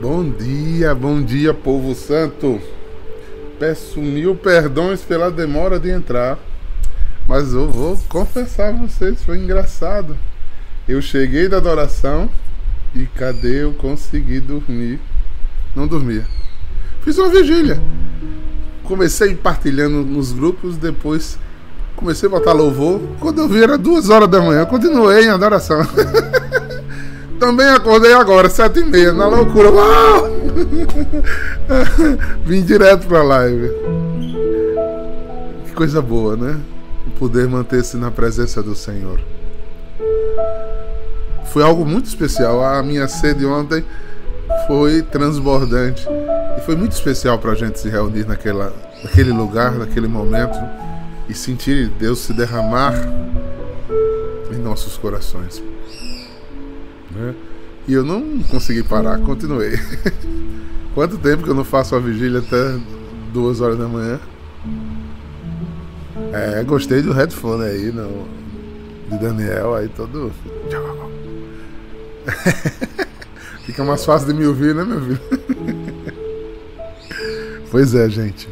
Bom dia, bom dia, povo santo. Peço mil perdões pela demora de entrar, mas eu vou confessar a vocês, foi engraçado. Eu cheguei da adoração e cadê eu consegui dormir? Não dormia. Fiz uma vigília. Comecei partilhando nos grupos, depois comecei a botar louvor. Quando eu vi era duas horas da manhã, continuei em adoração. Também acordei agora, sete e meia, na loucura. Uau! Vim direto pra live. Que coisa boa, né? Poder manter-se na presença do Senhor. Foi algo muito especial. A minha sede ontem foi transbordante. E foi muito especial para a gente se reunir naquela, naquele lugar, naquele momento e sentir Deus se derramar em nossos corações. Né? E eu não consegui parar, continuei. Quanto tempo que eu não faço a vigília até duas horas da manhã? É, gostei do headphone aí, não, de Daniel, aí todo. Fica mais fácil de me ouvir, né, meu filho? pois é, gente.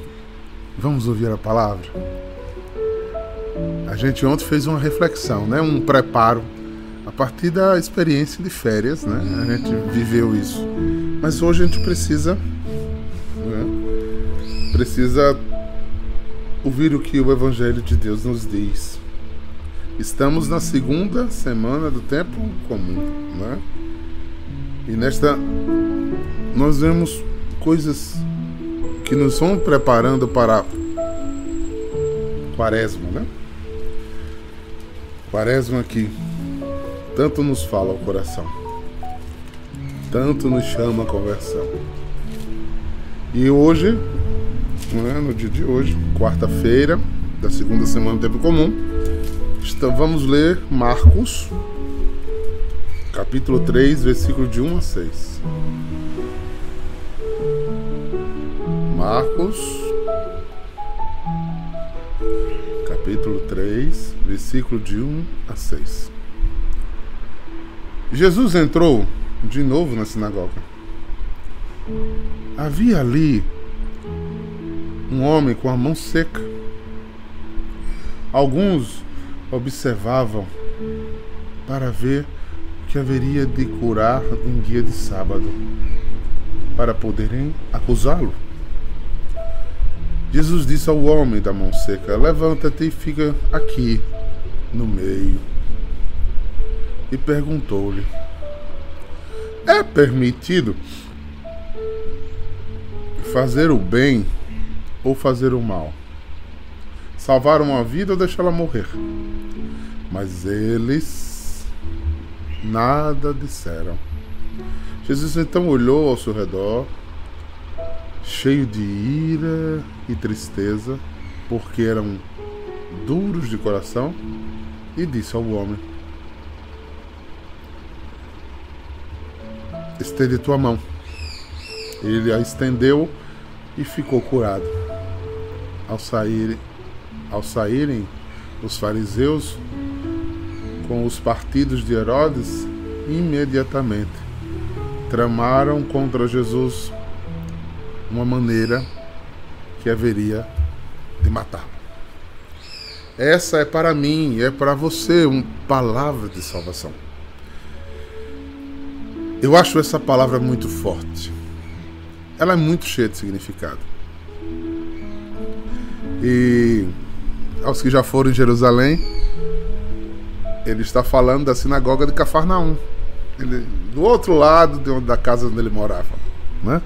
Vamos ouvir a palavra? A gente ontem fez uma reflexão, né? Um preparo partir da experiência de férias, né? A gente viveu isso. Mas hoje a gente precisa, né? precisa ouvir o que o Evangelho de Deus nos diz. Estamos na segunda semana do tempo comum, né? E nesta nós vemos coisas que nos vão preparando para Quaresma, né? Quaresma que tanto nos fala ao coração, tanto nos chama a conversão. E hoje, né, no dia de hoje, quarta-feira da segunda semana do tempo comum, vamos ler Marcos, capítulo 3, versículo de 1 a 6. Marcos, capítulo 3, versículo de 1 a 6. Jesus entrou de novo na sinagoga. Havia ali um homem com a mão seca. Alguns observavam para ver que haveria de curar em dia de sábado, para poderem acusá-lo. Jesus disse ao homem da mão seca: Levanta-te e fica aqui no meio e perguntou-lhe: É permitido fazer o bem ou fazer o mal? Salvar uma vida ou deixá-la morrer? Mas eles nada disseram. Jesus então olhou ao seu redor, cheio de ira e tristeza, porque eram duros de coração, e disse ao homem: estende tua mão. Ele a estendeu e ficou curado. Ao sair, ao saírem os fariseus com os partidos de Herodes, imediatamente tramaram contra Jesus uma maneira que haveria de matá-lo. Essa é para mim, é para você uma palavra de salvação. Eu acho essa palavra muito forte. Ela é muito cheia de significado. E aos que já foram em Jerusalém, ele está falando da sinagoga de Cafarnaum. Ele, do outro lado de onde, da casa onde ele morava. Né?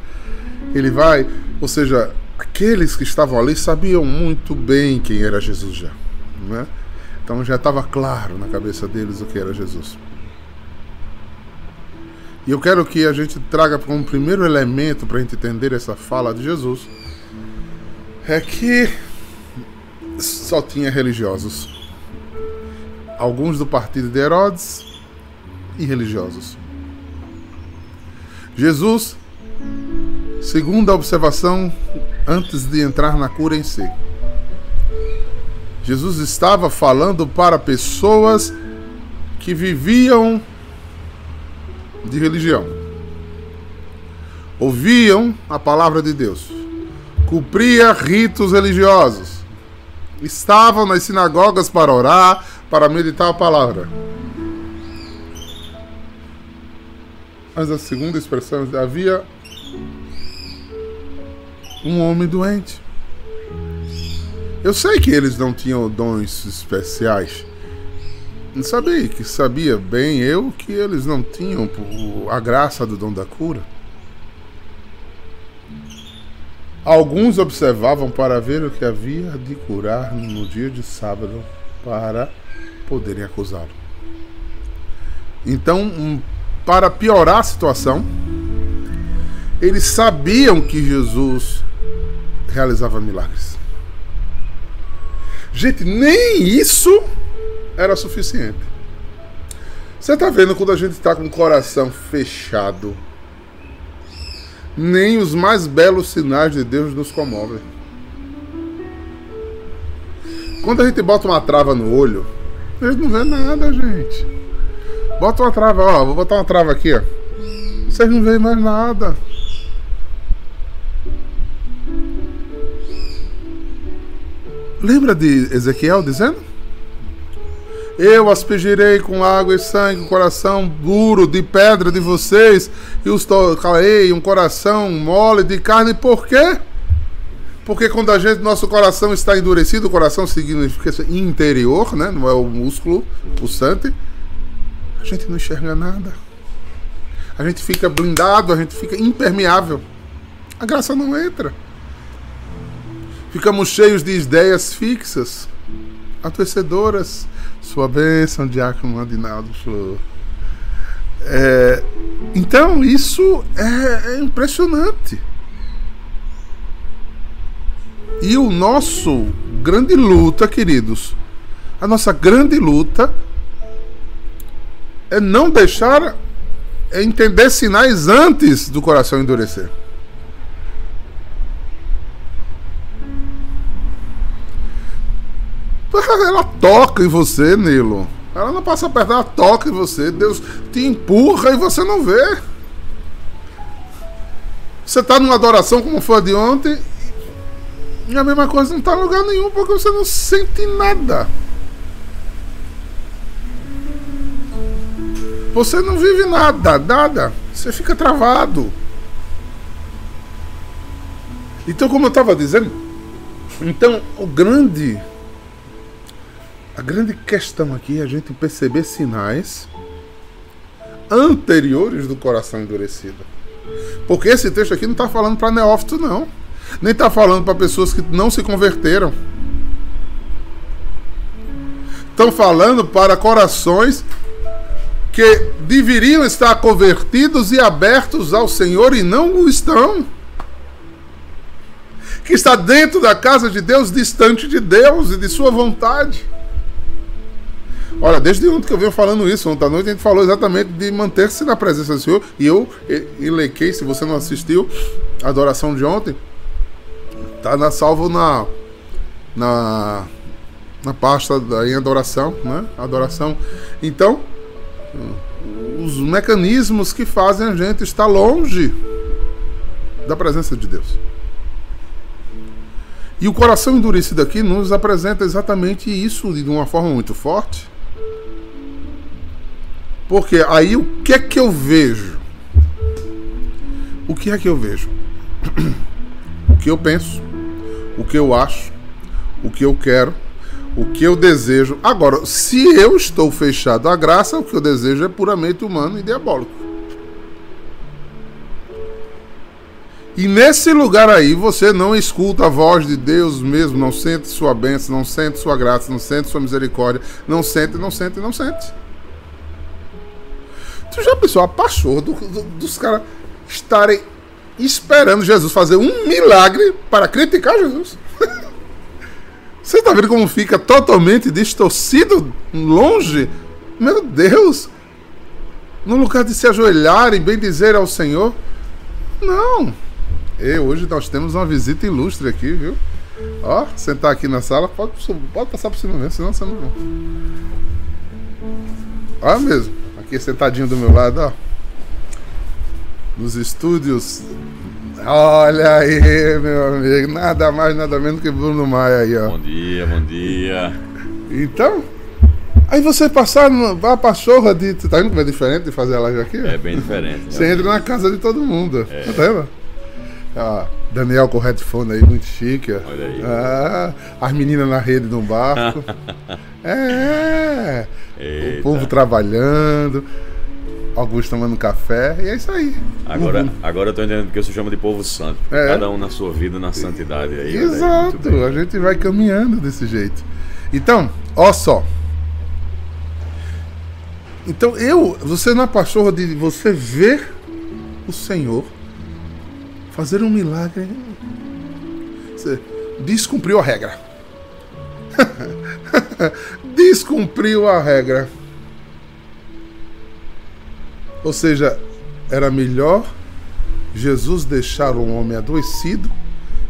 Ele vai, ou seja, aqueles que estavam ali sabiam muito bem quem era Jesus já. Né? Então já estava claro na cabeça deles o que era Jesus. E eu quero que a gente traga como primeiro elemento para entender essa fala de Jesus é que só tinha religiosos. Alguns do partido de Herodes e religiosos. Jesus, segundo a observação antes de entrar na cura em si, Jesus estava falando para pessoas que viviam de religião. ouviam a palavra de Deus, cumpria ritos religiosos, estavam nas sinagogas para orar, para meditar a palavra. Mas a segunda expressão havia um homem doente. Eu sei que eles não tinham dons especiais. Sabia que sabia bem eu que eles não tinham a graça do dom da cura. Alguns observavam para ver o que havia de curar no dia de sábado para poderem acusá-lo. Então, para piorar a situação, eles sabiam que Jesus realizava milagres. Gente, nem isso era suficiente. Você está vendo quando a gente está com o coração fechado, nem os mais belos sinais de Deus nos comovem. Quando a gente bota uma trava no olho, a gente não vê nada, gente. Bota uma trava, ó, vou botar uma trava aqui, ó. Vocês não veem mais nada. Lembra de Ezequiel dizendo? Eu aspergirei com água e sangue o coração duro de pedra de vocês e os tocarei um coração mole de carne. Por quê? Porque quando a gente, nosso coração está endurecido, o coração significa interior, né? não é o músculo pulsante, a gente não enxerga nada. A gente fica blindado, a gente fica impermeável. A graça não entra. Ficamos cheios de ideias fixas, adoecedoras. Sua bênção, Diácono Adinaldo Flor. É, então, isso é, é impressionante. E o nosso grande luta, queridos, a nossa grande luta é não deixar é entender sinais antes do coração endurecer. Ela toca em você, Nilo. Ela não passa perto, ela toca em você. Deus te empurra e você não vê. Você está numa adoração como foi a de ontem. E a mesma coisa não está em lugar nenhum porque você não sente nada. Você não vive nada, nada. Você fica travado. Então, como eu estava dizendo, então o grande a grande questão aqui é a gente perceber sinais anteriores do coração endurecido. Porque esse texto aqui não está falando para neófito, não. Nem está falando para pessoas que não se converteram. Estão falando para corações que deveriam estar convertidos e abertos ao Senhor e não o estão. Que está dentro da casa de Deus, distante de Deus e de sua vontade. Olha, desde ontem que eu venho falando isso, ontem à noite a gente falou exatamente de manter-se na presença do Senhor. E eu elequei, se você não assistiu a adoração de ontem, tá na salvo na na na pasta da em adoração, né? Adoração. Então, os mecanismos que fazem a gente estar longe da presença de Deus. E o coração endurecido aqui nos apresenta exatamente isso de uma forma muito forte. Porque aí o que é que eu vejo? O que é que eu vejo? O que eu penso, o que eu acho, o que eu quero, o que eu desejo. Agora, se eu estou fechado à graça, o que eu desejo é puramente humano e diabólico. E nesse lugar aí você não escuta a voz de Deus mesmo, não sente sua bênção, não sente sua graça, não sente sua misericórdia, não sente, não sente, não sente. Tu já pensou a pachorra do, do, dos caras estarem esperando Jesus fazer um milagre para criticar Jesus? Você está vendo como fica totalmente distorcido, longe? Meu Deus! No lugar de se ajoelhar e bem dizer ao Senhor, não. E hoje nós temos uma visita ilustre aqui, viu? Ó, sentar aqui na sala, pode, pode passar por cima mesmo, senão você não. Ó mesmo aqui sentadinho do meu lado, ó. nos estúdios. Olha aí, meu amigo, nada mais, nada menos que Bruno Maia aí, ó. Bom dia, bom dia. Então, aí você passar a pachorra de. Tá vendo como é diferente de fazer a live aqui? É bem diferente. Você entra na casa de todo mundo. É. Tá vendo? Ah, Daniel com headphone aí, muito chique. Olha aí. Ah, as meninas na rede no barco. é. Eita. O povo trabalhando. Augusto tomando café, e é isso aí. Agora, uhum. agora eu tô entendendo que eu se chama de povo santo. É. Cada um na sua vida, na santidade aí. Exato, a gente vai caminhando desse jeito. Então, ó só. Então eu, você na pachorra de você ver o Senhor fazer um milagre. Você descumpriu a regra. descumpriu a regra. Ou seja, era melhor Jesus deixar um homem adoecido,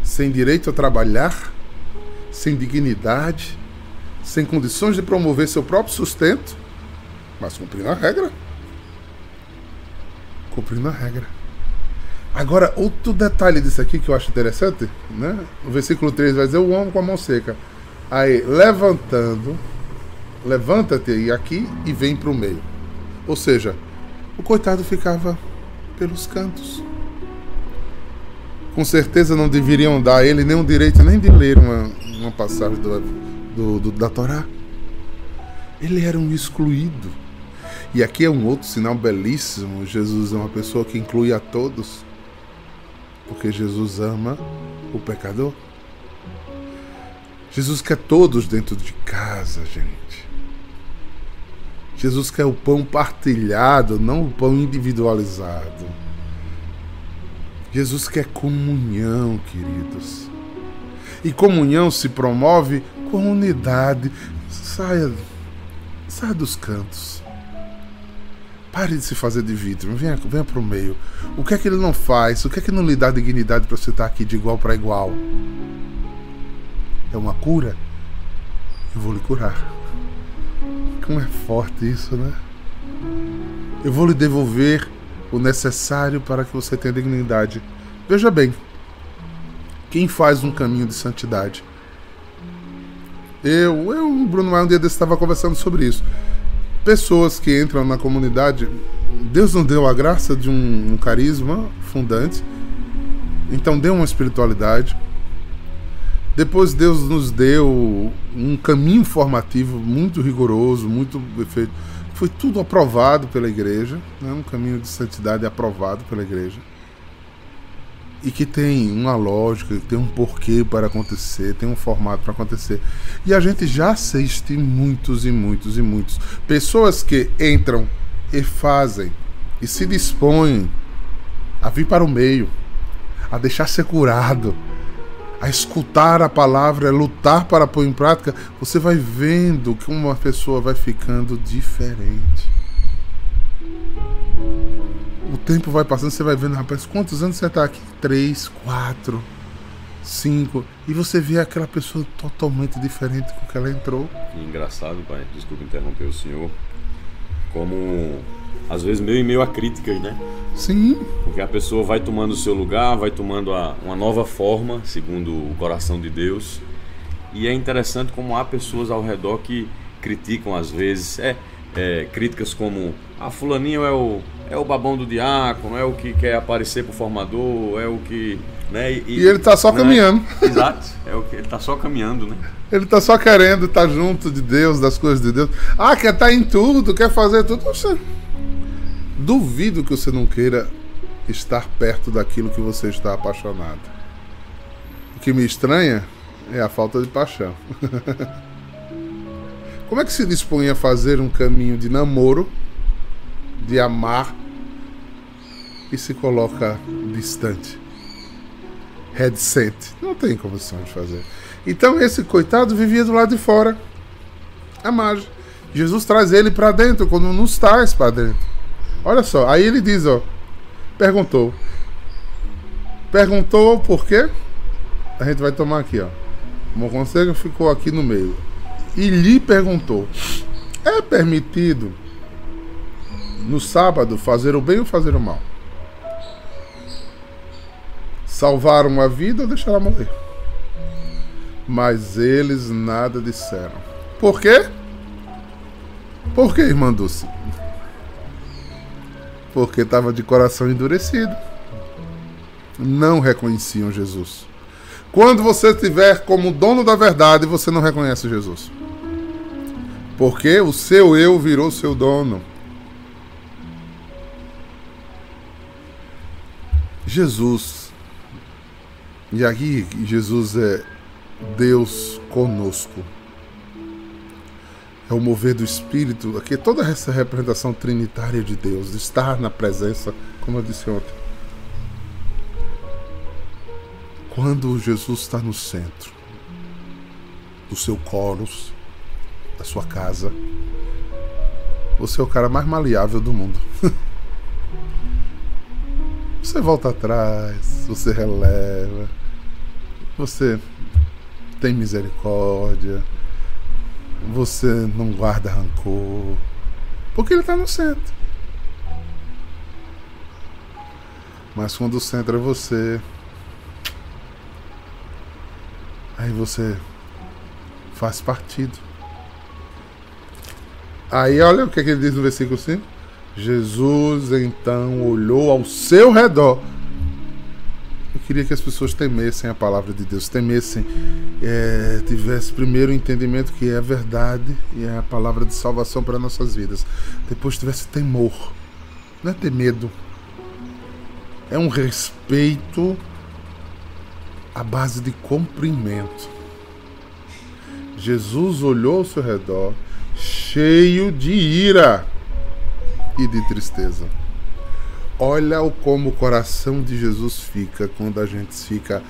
sem direito a trabalhar, sem dignidade, sem condições de promover seu próprio sustento, mas cumprindo a regra. Cumprindo a regra. Agora, outro detalhe disso aqui que eu acho interessante, né? O versículo 3 vai dizer o homem com a mão seca. Aí, levantando, levanta-te aqui e vem para o meio. Ou seja, o coitado ficava pelos cantos. Com certeza não deveriam dar a ele o direito nem de ler uma, uma passagem do, do, do, da Torá. Ele era um excluído. E aqui é um outro sinal belíssimo. Jesus é uma pessoa que inclui a todos. Porque Jesus ama o pecador. Jesus quer todos dentro de casa, gente. Jesus quer o pão partilhado, não o pão individualizado. Jesus quer comunhão, queridos. E comunhão se promove com unidade. Saia, saia dos cantos. Pare de se fazer de vítima. Venha, venha para o meio. O que é que ele não faz? O que é que não lhe dá dignidade para você estar aqui de igual para igual? É uma cura? Eu vou lhe curar. Como é forte isso, né? Eu vou lhe devolver o necessário para que você tenha dignidade. Veja bem, quem faz um caminho de santidade? Eu, eu, Bruno um dia desse estava conversando sobre isso. Pessoas que entram na comunidade, Deus nos deu a graça de um, um carisma fundante, então deu uma espiritualidade depois Deus nos deu um caminho formativo muito rigoroso, muito perfeito. Foi tudo aprovado pela igreja, né? um caminho de santidade aprovado pela igreja. E que tem uma lógica, tem um porquê para acontecer, tem um formato para acontecer. E a gente já assiste muitos e muitos e muitos. Pessoas que entram e fazem e se dispõem a vir para o meio, a deixar ser curado, a escutar a palavra, a lutar para pôr em prática, você vai vendo que uma pessoa vai ficando diferente. O tempo vai passando, você vai vendo, rapaz, quantos anos você está aqui? Três, quatro, cinco. E você vê aquela pessoa totalmente diferente com que ela entrou. engraçado, pai, desculpa interromper o senhor. Como às vezes meio e meio a críticas, né? Sim. Porque a pessoa vai tomando o seu lugar, vai tomando a, uma nova forma, segundo o coração de Deus. E é interessante como há pessoas ao redor que criticam às vezes. É, é críticas como a ah, fulaninho é o, é o babão do diácono, é o que quer aparecer pro formador, é o que. Né? E, e ele tá só né? caminhando. Exato, é o que ele tá só caminhando, né? Ele tá só querendo estar tá junto de Deus, das coisas de Deus. Ah, quer estar tá em tudo, quer fazer tudo. Você Duvido que você não queira estar perto daquilo que você está apaixonado. O que me estranha é a falta de paixão. Como é que se dispõe a fazer um caminho de namoro, de amar, e se coloca distante? Reticente. Não tem condição de fazer. Então esse coitado vivia do lado de fora. A margem. Jesus traz ele para dentro quando nos traz para dentro. Olha só, aí ele diz, ó, perguntou. Perguntou por quê? A gente vai tomar aqui, ó. O conselho ficou aqui no meio. E lhe perguntou: É permitido no sábado fazer o bem ou fazer o mal? Salvar uma vida ou deixar ela morrer. Mas eles nada disseram. Por quê? Por que, irmã Dulce? Porque estava de coração endurecido. Não reconheciam Jesus. Quando você estiver como dono da verdade, você não reconhece Jesus. Porque o seu eu virou seu dono. Jesus. E aqui Jesus é Deus conosco. É o mover do Espírito. Aqui toda essa representação trinitária de Deus, de estar na presença, como eu disse ontem. Quando Jesus está no centro do seu coros, da sua casa, você é o cara mais maleável do mundo. Você volta atrás, você releva, você tem misericórdia, você não guarda rancor, porque ele está no centro. Mas quando o centro é você, aí você faz partido. Aí olha o que, é que ele diz no versículo 5. Jesus então olhou ao seu redor. Queria que as pessoas temessem a palavra de Deus, temessem, é, tivesse primeiro o entendimento que é a verdade e é a palavra de salvação para nossas vidas. Depois tivesse temor, não é ter medo, é um respeito à base de cumprimento. Jesus olhou ao seu redor, cheio de ira e de tristeza. Olha o como o coração de Jesus fica quando a gente fica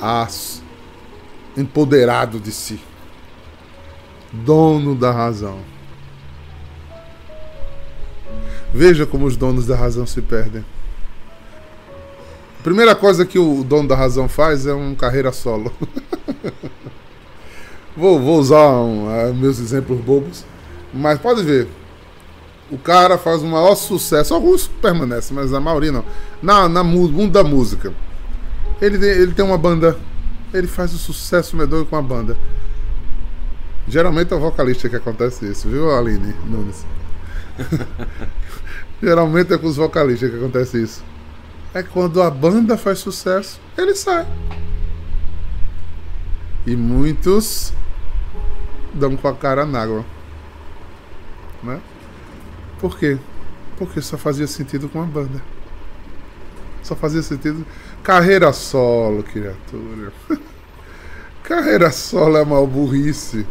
as, empoderado de si, dono da razão. Veja como os donos da razão se perdem. A primeira coisa que o dono da razão faz é um carreira solo. vou, vou usar um, uh, meus exemplos bobos, mas pode ver o cara faz o maior sucesso. Alguns permanecem, mas a maioria não. Na, na mundo da música. Ele ele tem uma banda. Ele faz o sucesso medonho com a banda. Geralmente é o vocalista que acontece isso, viu, Aline Nunes? Geralmente é com os vocalistas que acontece isso. É quando a banda faz sucesso, ele sai. E muitos dão com a cara na água. Né? Por quê? Porque só fazia sentido com a banda. Só fazia sentido. Carreira solo, criatura. Carreira solo é mal burrice.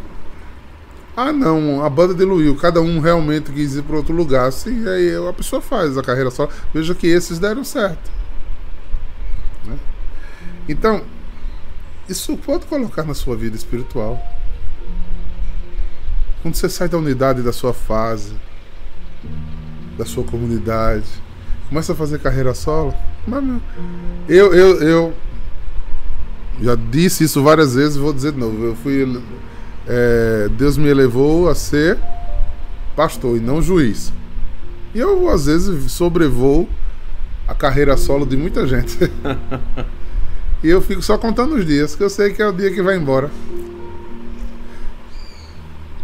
Ah, não, a banda diluiu. Cada um realmente quis ir para outro lugar. Sim, aí a pessoa faz a carreira solo. Veja que esses deram certo. Né? Então, isso pode colocar na sua vida espiritual. Quando você sai da unidade da sua fase, da sua comunidade, começa a fazer carreira solo. Mas, eu, eu, eu já disse isso várias vezes, vou dizer de novo. Eu fui, é, Deus me elevou a ser pastor e não juiz. E eu às vezes sobrevoo a carreira solo de muita gente. e eu fico só contando os dias, que eu sei que é o dia que vai embora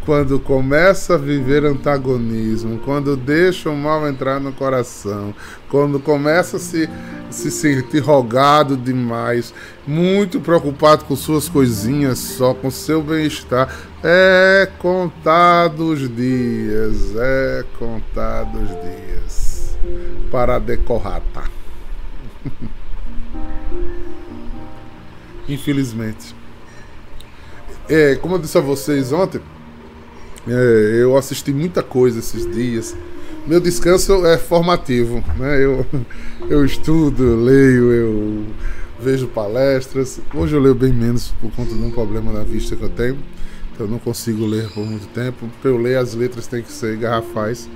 quando começa a viver antagonismo, quando deixa o mal entrar no coração, quando começa a se, se sentir rogado demais, muito preocupado com suas coisinhas só, com seu bem-estar, é contado os dias, é contado os dias para decorrata. Infelizmente. É, como eu disse a vocês ontem, é, eu assisti muita coisa esses dias. Meu descanso é formativo, né? Eu, eu estudo, leio, eu vejo palestras. Hoje eu leio bem menos por conta de um problema na vista que eu tenho. Então eu não consigo ler por muito tempo. Para eu ler as letras tem que ser garrafais.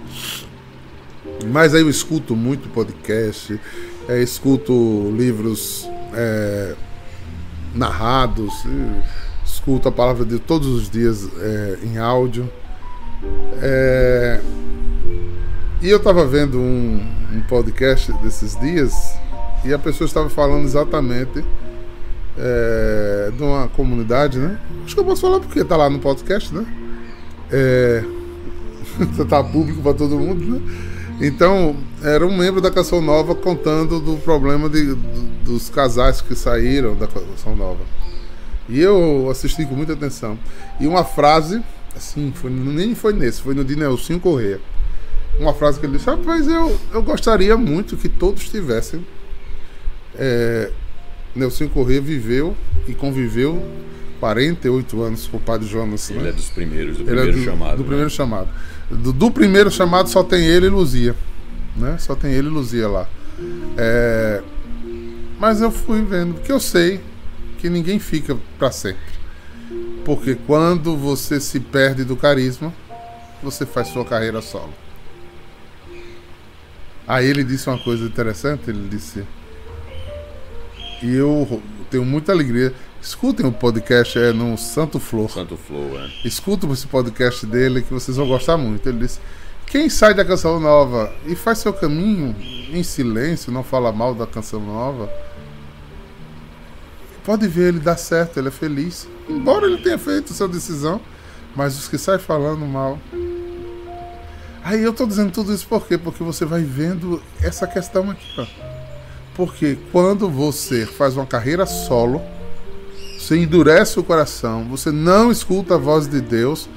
Mas aí eu escuto muito podcast, é, escuto livros é, narrados, escuto a palavra de todos os dias é, em áudio. É, e eu estava vendo um, um, podcast desses dias E a pessoa estava falando exatamente é, de uma comunidade, né? Acho que eu posso falar porque tá lá no podcast, né? É, tá público para todo mundo, né? Então, era um membro da Canção Nova contando do problema de, dos casais que saíram da Canção Nova. E eu assisti com muita atenção. E uma frase, assim, foi, nem foi nesse, foi no de Nelson Corrêa. Uma frase que ele disse: Rapaz, eu, eu gostaria muito que todos tivessem. É, Nelson Corrêa viveu e conviveu 48 anos com o padre Jonas. Ele né? é dos primeiros, do Ele é primeiro do, chamado. Do né? primeiro chamado. Do, do primeiro chamado só tem ele e Luzia. Né? Só tem ele e Luzia lá. É, mas eu fui vendo, porque eu sei que ninguém fica para sempre. Porque quando você se perde do carisma, você faz sua carreira solo. Aí ele disse uma coisa interessante, ele disse. E eu tenho muita alegria. Escutem o podcast é no Santo Flor. Santo Flow, é. Escutem esse podcast dele que vocês vão gostar muito. Ele disse: Quem sai da canção nova e faz seu caminho em silêncio, não fala mal da canção nova, pode ver, ele dá certo, ele é feliz. Embora ele tenha feito sua decisão, mas os que saem falando mal. Aí eu tô dizendo tudo isso por quê? Porque você vai vendo essa questão aqui, ó. Porque quando você faz uma carreira solo, você endurece o coração, você não escuta a voz de Deus,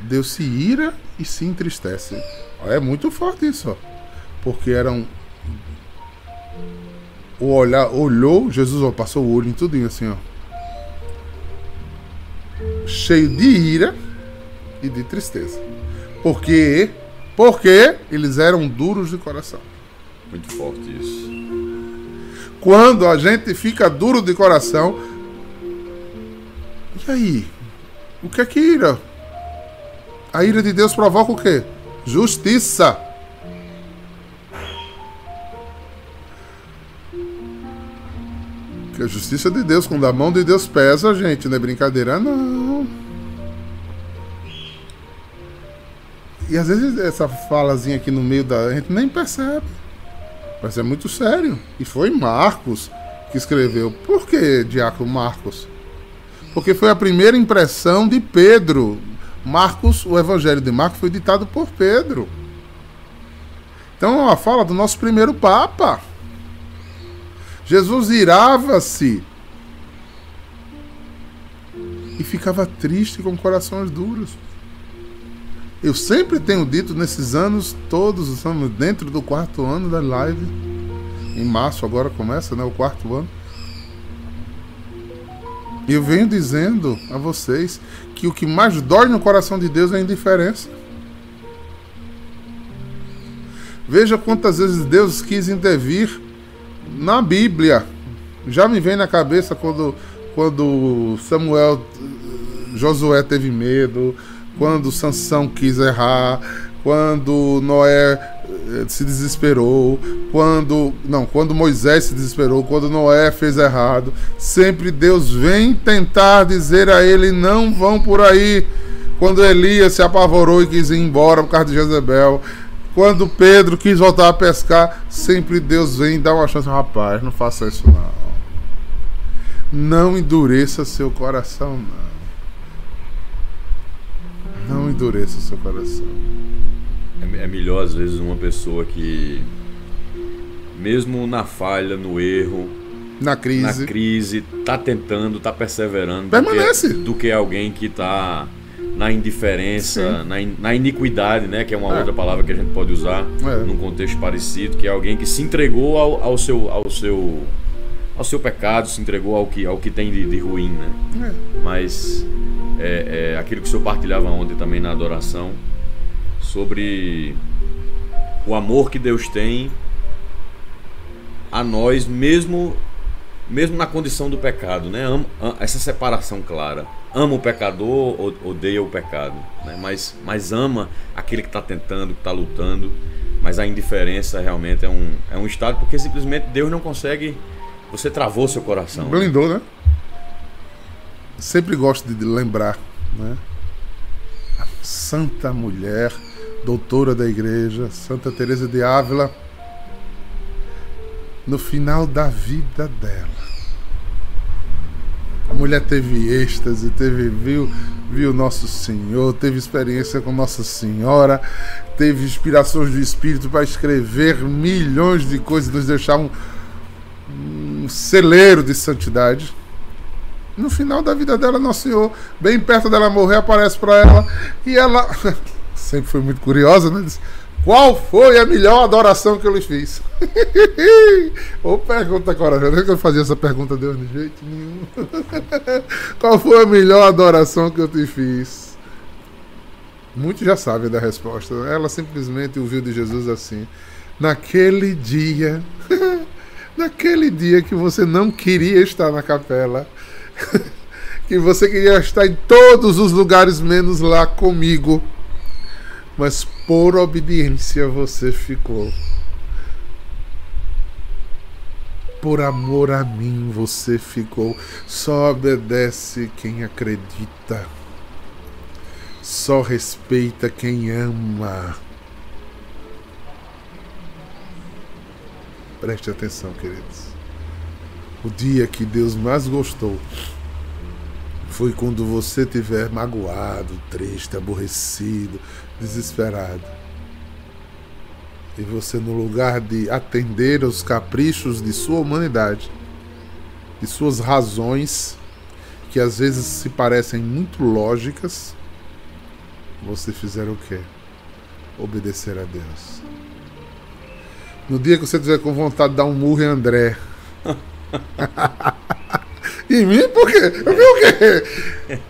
Deus se ira e se entristece. É muito forte isso, ó. Porque eram. O olhar, olhou, Jesus ó, passou o olho em tudinho assim, ó. Cheio de ira e de tristeza. Porque, porque eles eram duros de coração. Muito forte isso. Quando a gente fica duro de coração, e aí? O que é que ira? A ira de Deus provoca o quê? Justiça. Que a justiça de Deus, quando a mão de Deus pesa, gente, não é brincadeira, não. E às vezes essa falazinha aqui no meio da. A gente nem percebe. Mas é muito sério. E foi Marcos que escreveu. Por que Diácono Marcos? Porque foi a primeira impressão de Pedro. Marcos, o Evangelho de Marcos foi ditado por Pedro. Então é uma fala do nosso primeiro Papa. Jesus irava-se e ficava triste com corações duros. Eu sempre tenho dito nesses anos, todos estamos dentro do quarto ano da live. Em março agora começa, né, o quarto ano. Eu venho dizendo a vocês que o que mais dói no coração de Deus é a indiferença. Veja quantas vezes Deus quis intervir na Bíblia. Já me vem na cabeça quando, quando Samuel, Josué teve medo, quando Sansão quis errar, quando Noé eh, se desesperou, quando não, quando Moisés se desesperou, quando Noé fez errado, sempre Deus vem tentar dizer a ele não vão por aí. Quando Elias se apavorou e quis ir embora por causa de Jezebel, quando Pedro quis voltar a pescar, sempre Deus vem dar uma chance, rapaz, não faça isso não. Não endureça seu coração, não. Não endureça seu coração. É, é melhor, às vezes, uma pessoa que, mesmo na falha, no erro, Na crise. na crise, tá tentando, tá perseverando. Permanece. Do que, do que alguém que tá na indiferença, Sim. na, in- na iniquidade, né? Que é uma É. outra palavra que a gente pode usar É. num contexto parecido, que é alguém que se entregou ao, ao seu, ao seu ao seu pecado, se entregou ao que, ao que tem de, de ruim, né? É. Mas é, é aquilo que o senhor partilhava ontem também na adoração sobre o amor que Deus tem a nós, mesmo mesmo na condição do pecado, né? Essa separação clara. Ama o pecador, odeia o pecado, né? mas, mas ama aquele que está tentando, que está lutando. Mas a indiferença realmente é um, é um estado porque simplesmente Deus não consegue. Você travou seu coração. né? Blindou, né? Sempre gosto de lembrar, né? A santa mulher, doutora da igreja, Santa Teresa de Ávila. no final da vida dela. A mulher teve êxtase, teve viu, viu Nosso Senhor, teve experiência com Nossa Senhora, teve inspirações do Espírito para escrever milhões de coisas, nos deixar um, um celeiro de santidade. No final da vida dela, Nosso Senhor, bem perto dela morrer, aparece para ela e ela sempre foi muito curiosa, né? Qual foi a melhor adoração que eu lhe fiz? Ou pergunta corajosa. Que eu fazia essa pergunta Deus de jeito nenhum. Qual foi a melhor adoração que eu te fiz? Muitos já sabem da resposta. Ela simplesmente ouviu de Jesus assim: Naquele dia, naquele dia que você não queria estar na capela, que você queria estar em todos os lugares menos lá comigo mas por obediência você ficou. Por amor a mim você ficou. Só obedece quem acredita. Só respeita quem ama. Preste atenção, queridos. O dia que Deus mais gostou foi quando você estiver magoado, triste, aborrecido, desesperado. E você, no lugar de atender aos caprichos de sua humanidade, de suas razões, que às vezes se parecem muito lógicas, você fizer o quê? Obedecer a Deus. No dia que você tiver com vontade de dar um murro em André. em mim? Por quê? Eu vi o quê?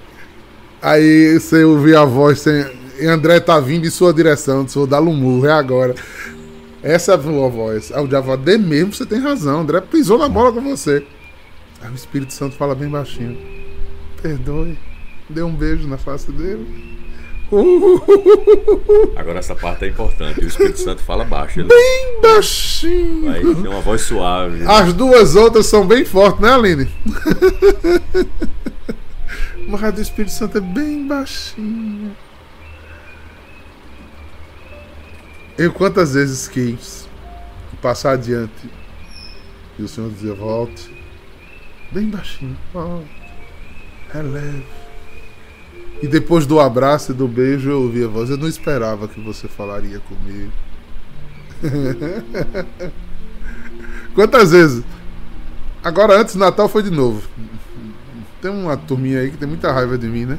Aí você ouvir a voz sem André tá vindo em sua direção, sou da Lumur, é agora. Essa é a sua voz. Aí o diabo fala, de mesmo, você tem razão. André pisou na bola com você. Aí o Espírito Santo fala bem baixinho. Perdoe. Dê um beijo na face dele. Agora essa parte é importante. O Espírito Santo fala baixo. Ele... Bem baixinho. Aí tem uma voz suave. As duas outras são bem fortes, né, Aline? Mas a do Espírito Santo é bem baixinho. Eu quantas vezes quis passar adiante e o Senhor dizia: volte, bem baixinho, volte, releve. E depois do abraço e do beijo eu ouvi a voz: Eu não esperava que você falaria comigo. Quantas vezes? Agora, antes do Natal foi de novo. Tem uma turminha aí que tem muita raiva de mim, né?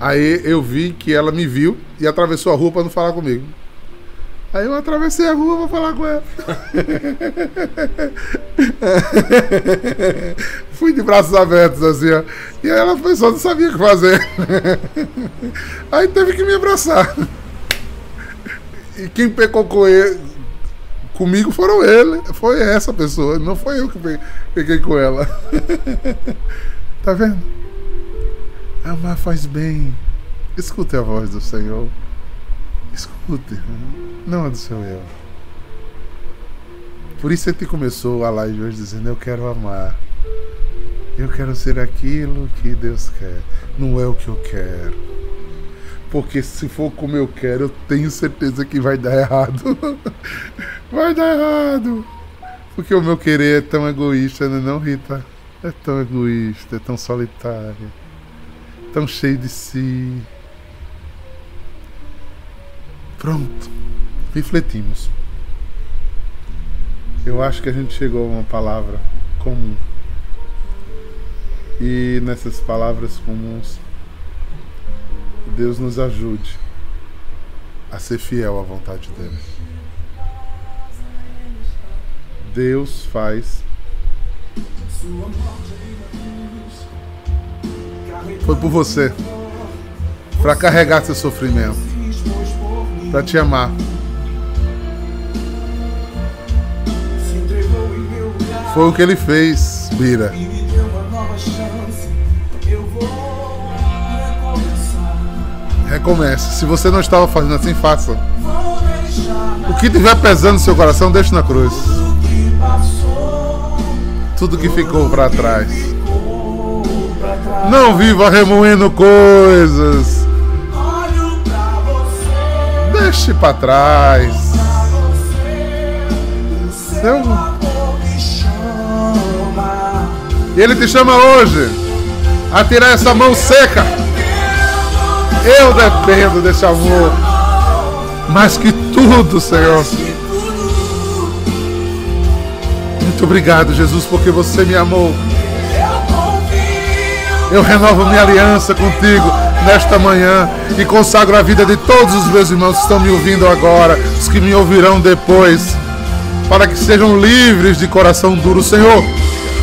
Aí eu vi que ela me viu e atravessou a rua para não falar comigo. Aí eu atravessei a rua pra falar com ela. Fui de braços abertos assim, ó. E aí ela pessoa não sabia o que fazer. Aí teve que me abraçar. E quem pecou com ele, comigo foram ele. Foi essa pessoa, não foi eu que peguei com ela. Tá vendo? Amar faz bem. Escute a voz do Senhor. Escute, não é do seu eu. Por isso ele começou a live hoje dizendo: Eu quero amar. Eu quero ser aquilo que Deus quer. Não é o que eu quero. Porque se for como eu quero, eu tenho certeza que vai dar errado. vai dar errado. Porque o meu querer é tão egoísta, não é não, Rita? É tão egoísta, é tão solitário, tão cheio de si. Pronto, refletimos. Eu acho que a gente chegou a uma palavra comum. E nessas palavras comuns, Deus nos ajude a ser fiel à vontade dele. Deus faz. Foi por você para carregar seu sofrimento para te amar. Foi o que ele fez, Bira. Recomece. Se você não estava fazendo assim, faça. O que tiver pesando no seu coração, deixe na cruz. Tudo que ficou para trás. Não viva remoendo coisas deixe para trás. Seu, Ele te chama hoje a tirar essa mão seca. Eu dependo desse amor. Mais que tudo, Senhor. Muito obrigado, Jesus, porque você me amou. Eu renovo minha aliança contigo nesta manhã e consagro a vida de todos os meus irmãos que estão me ouvindo agora, os que me ouvirão depois, para que sejam livres de coração duro. Senhor,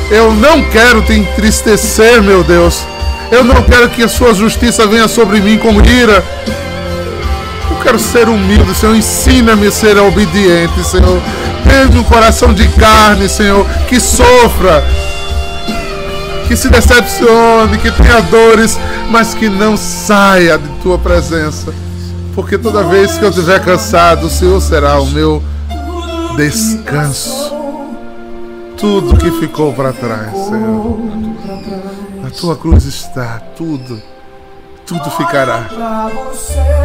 eu não quero te entristecer, meu Deus. Eu não quero que a sua justiça venha sobre mim com ira. Eu quero ser humilde, Senhor. Ensina-me a ser obediente, Senhor. Tende um coração de carne, Senhor, que sofra, que se decepcione, que tenha dores, mas que não saia de tua presença. Porque toda vez que eu estiver cansado, o Senhor será o meu descanso. Tudo que ficou para trás, Senhor. Na tua cruz está tudo. Tudo ficará.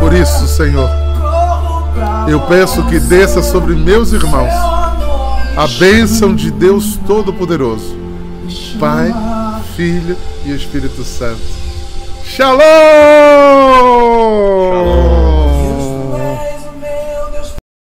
Por isso, Senhor, eu peço que desça sobre meus irmãos a bênção de Deus Todo-Poderoso, Pai, Filho e Espírito Santo. Shalom! Shalom.